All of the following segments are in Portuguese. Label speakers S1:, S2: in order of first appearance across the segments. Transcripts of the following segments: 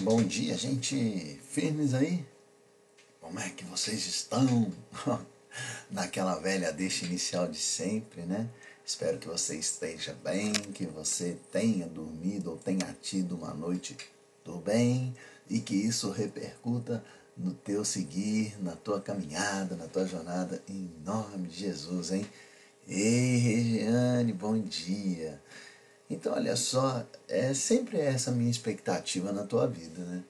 S1: Bom dia, gente. Firmes aí? Como é que vocês estão? Naquela velha deixa inicial de sempre, né? Espero que você esteja bem, que você tenha dormido ou tenha tido uma noite do bem e que isso repercuta no teu seguir, na tua caminhada, na tua jornada, em nome de Jesus, hein? Ei, Regiane, bom dia. Então, olha só, é sempre essa minha expectativa na tua vida, né?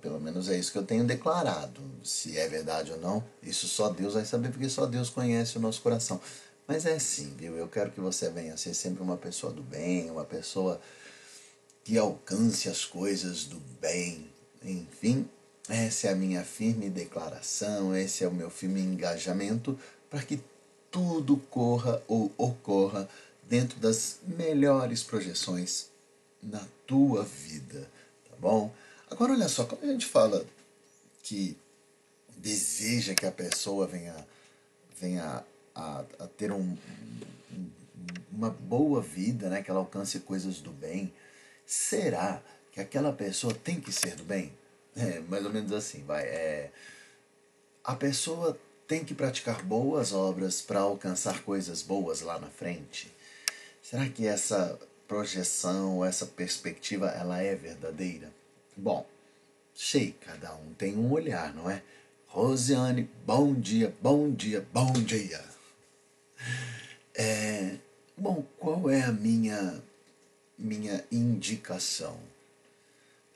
S1: Pelo menos é isso que eu tenho declarado. Se é verdade ou não, isso só Deus vai saber, porque só Deus conhece o nosso coração. Mas é assim, viu? Eu quero que você venha ser sempre uma pessoa do bem, uma pessoa que alcance as coisas do bem. Enfim, essa é a minha firme declaração, esse é o meu firme engajamento para que tudo corra ou ocorra dentro das melhores projeções na tua vida, tá bom? Agora olha só, quando a gente fala que deseja que a pessoa venha, venha a, a ter um, uma boa vida, né? que ela alcance coisas do bem, será que aquela pessoa tem que ser do bem? É, mais ou menos assim, vai. É, a pessoa tem que praticar boas obras para alcançar coisas boas lá na frente. Será que essa projeção, essa perspectiva, ela é verdadeira? Bom, sei, cada um tem um olhar, não é? Rosiane, bom dia, bom dia, bom dia. É, bom, qual é a minha minha indicação?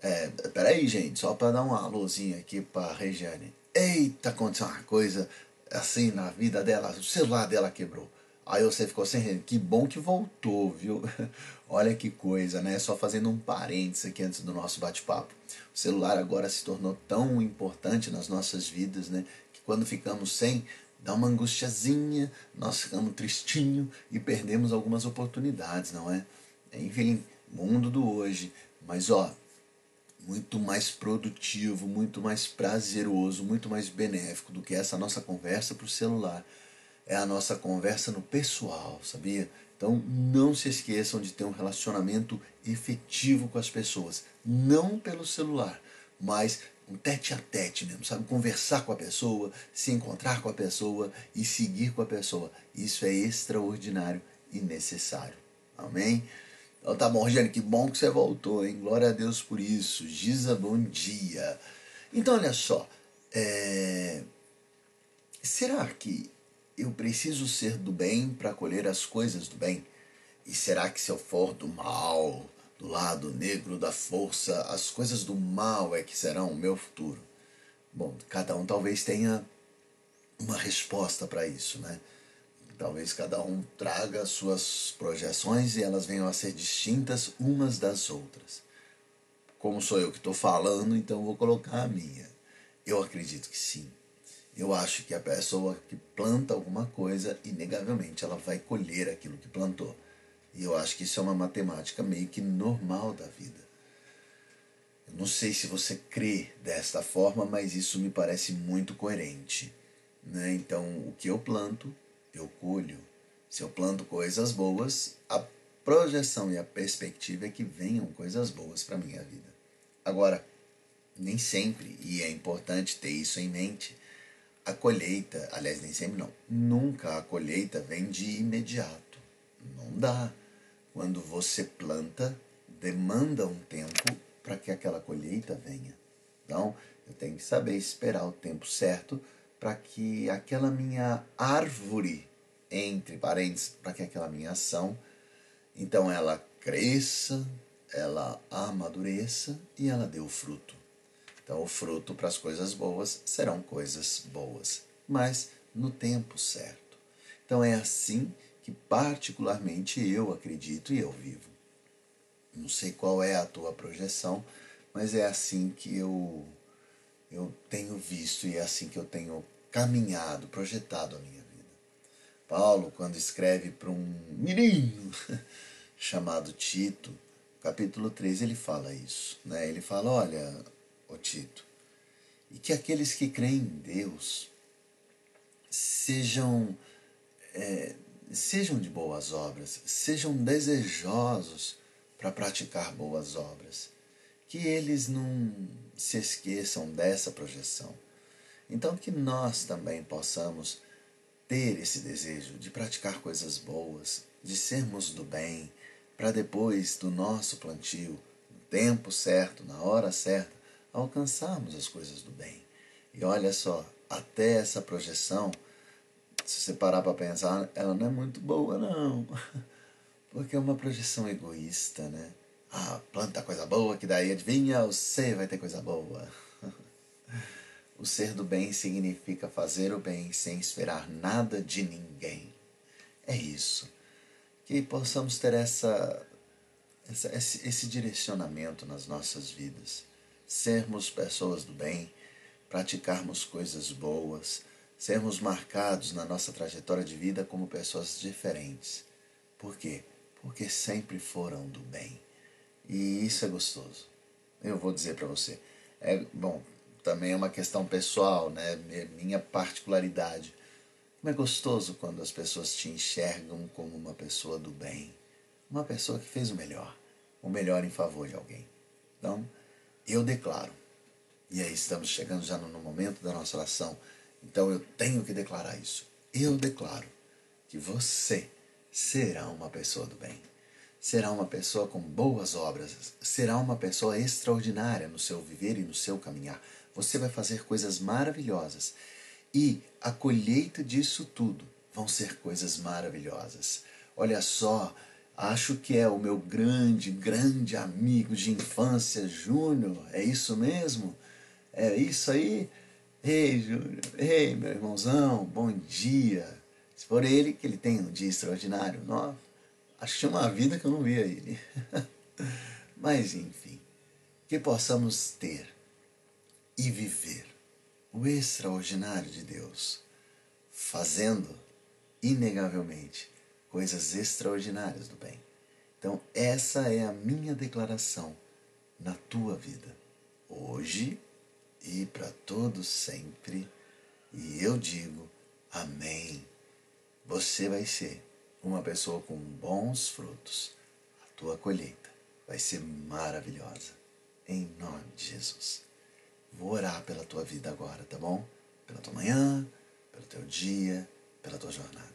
S1: É, peraí, gente, só para dar um alôzinho aqui para Regiane. Eita, aconteceu uma coisa assim na vida dela, o celular dela quebrou. Aí você ficou sem rede. Que bom que voltou, viu? Olha que coisa, né? Só fazendo um parênteses aqui antes do nosso bate-papo. O celular agora se tornou tão importante nas nossas vidas, né? Que quando ficamos sem, dá uma angustiazinha, nós ficamos tristinho e perdemos algumas oportunidades, não é? Enfim, mundo do hoje. Mas ó, muito mais produtivo, muito mais prazeroso, muito mais benéfico do que essa nossa conversa para o celular é a nossa conversa no pessoal, sabia? Então não se esqueçam de ter um relacionamento efetivo com as pessoas, não pelo celular, mas um tete a tete mesmo, sabe? Conversar com a pessoa, se encontrar com a pessoa e seguir com a pessoa. Isso é extraordinário e necessário. Amém? Então tá bom, Rogério, que bom que você voltou, hein? Glória a Deus por isso. Giza, bom dia. Então, olha só, é... será que eu preciso ser do bem para colher as coisas do bem? E será que se eu for do mal, do lado negro da força, as coisas do mal é que serão o meu futuro? Bom, cada um talvez tenha uma resposta para isso, né? Talvez cada um traga suas projeções e elas venham a ser distintas umas das outras. Como sou eu que estou falando, então vou colocar a minha. Eu acredito que sim. Eu acho que a pessoa que planta alguma coisa, inegavelmente, ela vai colher aquilo que plantou. E eu acho que isso é uma matemática meio que normal da vida. Eu não sei se você crê desta forma, mas isso me parece muito coerente. Né? Então, o que eu planto, eu colho. Se eu planto coisas boas, a projeção e a perspectiva é que venham coisas boas para minha vida. Agora, nem sempre, e é importante ter isso em mente, a colheita, aliás, nem sempre não, nunca a colheita vem de imediato. Não dá. Quando você planta, demanda um tempo para que aquela colheita venha. Então, eu tenho que saber esperar o tempo certo para que aquela minha árvore, entre parênteses, para que aquela minha ação, então ela cresça, ela amadureça e ela dê o fruto. Então, o fruto para as coisas boas serão coisas boas, mas no tempo certo. Então, é assim que, particularmente, eu acredito e eu vivo. Não sei qual é a tua projeção, mas é assim que eu, eu tenho visto e é assim que eu tenho caminhado, projetado a minha vida. Paulo, quando escreve para um menino chamado Tito, capítulo 3, ele fala isso. Né? Ele fala: olha, Tito, e que aqueles que creem em Deus sejam, é, sejam de boas obras, sejam desejosos para praticar boas obras, que eles não se esqueçam dessa projeção. Então, que nós também possamos ter esse desejo de praticar coisas boas, de sermos do bem, para depois do nosso plantio, no tempo certo, na hora certa, alcançarmos as coisas do bem. E olha só, até essa projeção, se você parar para pensar, ela não é muito boa, não. Porque é uma projeção egoísta, né? Ah, planta coisa boa, que daí adivinha, você vai ter coisa boa. O ser do bem significa fazer o bem sem esperar nada de ninguém. É isso. Que possamos ter essa, essa esse, esse direcionamento nas nossas vidas. Sermos pessoas do bem, praticarmos coisas boas, sermos marcados na nossa trajetória de vida como pessoas diferentes. Por quê? Porque sempre foram do bem. E isso é gostoso. Eu vou dizer para você. É bom, também é uma questão pessoal, né? Minha particularidade. Como é gostoso quando as pessoas te enxergam como uma pessoa do bem, uma pessoa que fez o melhor, o melhor em favor de alguém. Então, eu declaro. E aí estamos chegando já no momento da nossa oração. Então eu tenho que declarar isso. Eu declaro que você será uma pessoa do bem será uma pessoa com boas obras, será uma pessoa extraordinária no seu viver e no seu caminhar. Você vai fazer coisas maravilhosas e a colheita disso tudo vão ser coisas maravilhosas. Olha só, acho que é o meu grande, grande amigo de infância, Júnior. É isso mesmo? É isso aí? Ei, Júnior. Ei, meu irmãozão, bom dia. Se for ele, que ele tem um dia extraordinário. Nossa, Acho que tinha uma vida que eu não via ele. Mas, enfim, que possamos ter e viver o extraordinário de Deus, fazendo, inegavelmente, coisas extraordinárias do bem. Então, essa é a minha declaração na tua vida, hoje e para todos sempre. E eu digo: Amém. Você vai ser uma pessoa com bons frutos, a tua colheita vai ser maravilhosa. Em nome de Jesus. Vou orar pela tua vida agora, tá bom? Pela tua manhã, pelo teu dia, pela tua jornada.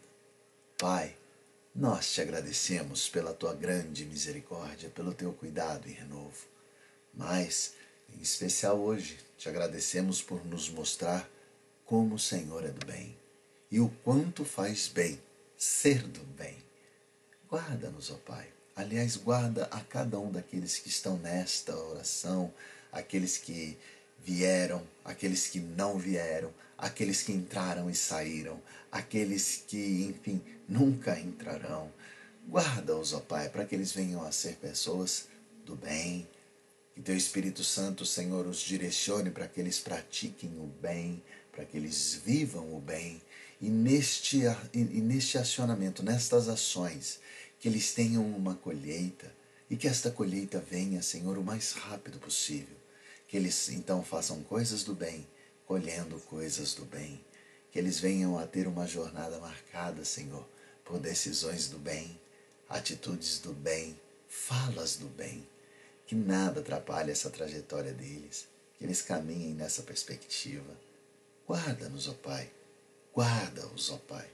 S1: Pai, nós te agradecemos pela tua grande misericórdia, pelo teu cuidado e renovo. Mas, em especial hoje, te agradecemos por nos mostrar como o Senhor é do bem e o quanto faz bem ser do bem. Guarda-nos, ó Pai. Aliás, guarda a cada um daqueles que estão nesta oração, aqueles que vieram, aqueles que não vieram, aqueles que entraram e saíram, aqueles que, enfim, nunca entrarão. Guarda-os, ó Pai, para que eles venham a ser pessoas do bem. Que Teu Espírito Santo, Senhor, os direcione para que eles pratiquem o bem, para que eles vivam o bem e neste, e neste acionamento, nestas ações, que eles tenham uma colheita e que esta colheita venha, Senhor, o mais rápido possível. Que eles então façam coisas do bem, colhendo coisas do bem. Que eles venham a ter uma jornada marcada, Senhor, por decisões do bem, atitudes do bem, falas do bem. Que nada atrapalhe essa trajetória deles. Que eles caminhem nessa perspectiva. Guarda-nos, ó Pai Guarda-os, ó Pai,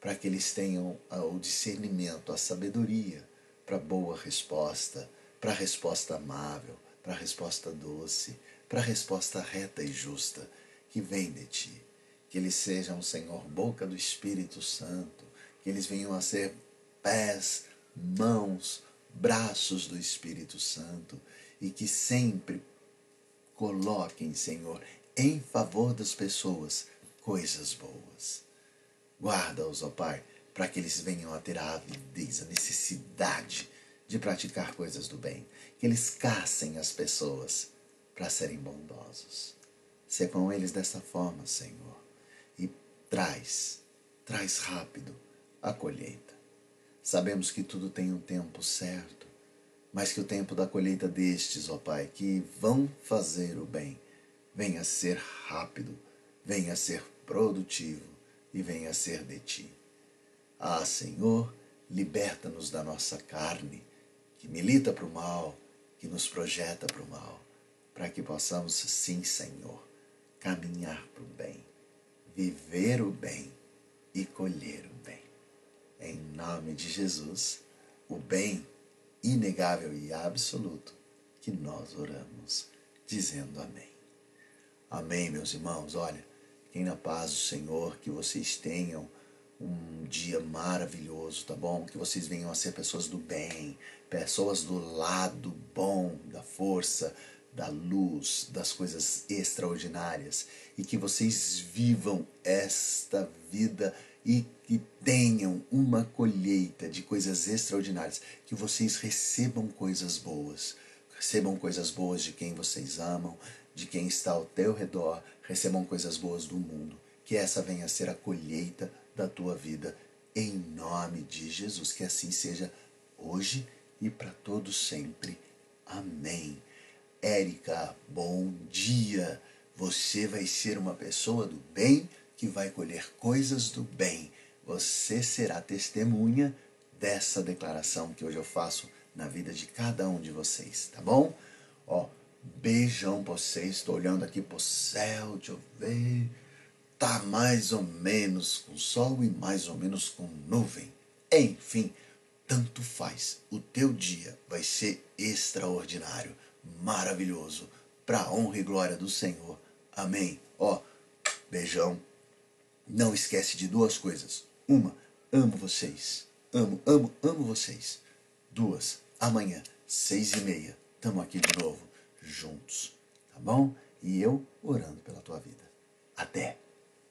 S1: para que eles tenham o discernimento, a sabedoria para boa resposta, para resposta amável, para resposta doce, para resposta reta e justa que vem de Ti. Que eles sejam, Senhor, boca do Espírito Santo, que eles venham a ser pés, mãos, braços do Espírito Santo e que sempre coloquem, Senhor, em favor das pessoas coisas boas. Guarda-os, ó Pai, para que eles venham a ter a avidez, a necessidade de praticar coisas do bem. Que eles caçem as pessoas para serem bondosos. Sê com eles dessa forma, Senhor, e traz, traz rápido a colheita. Sabemos que tudo tem um tempo certo, mas que o tempo da colheita destes, ó Pai, que vão fazer o bem, venha ser rápido, venha ser produtivo e venha ser de ti. Ah, Senhor, liberta-nos da nossa carne, que milita para o mal, que nos projeta para o mal. para que possamos, sim, Senhor, caminhar para o bem, viver o bem e colher o bem. Em nome de Jesus, o bem inegável e absoluto que nós oramos, dizendo amém. Amém, meus irmãos. Olha, quem na paz do Senhor, que vocês tenham um dia maravilhoso, tá bom? Que vocês venham a ser pessoas do bem, pessoas do lado bom, da força, da luz, das coisas extraordinárias. E que vocês vivam esta vida e que tenham uma colheita de coisas extraordinárias, que vocês recebam coisas boas, recebam coisas boas de quem vocês amam, de quem está ao teu redor, recebam coisas boas do mundo, que essa venha a ser a colheita da tua vida, em nome de Jesus, que assim seja hoje e para todos sempre. Amém. Érica, bom dia. Você vai ser uma pessoa do bem que vai colher coisas do bem. Você será testemunha dessa declaração que hoje eu faço na vida de cada um de vocês, tá bom? Ó, beijão pra vocês. Estou olhando aqui pro céu, deixa eu ver. Tá mais ou menos com sol e mais ou menos com nuvem. Enfim, tanto faz. O teu dia vai ser extraordinário, maravilhoso, para honra e glória do Senhor. Amém. Ó, beijão. Não esquece de duas coisas. Uma, amo vocês. Amo, amo, amo vocês. Duas, amanhã, seis e meia, estamos aqui de novo, juntos. Tá bom? E eu orando pela tua vida. Até!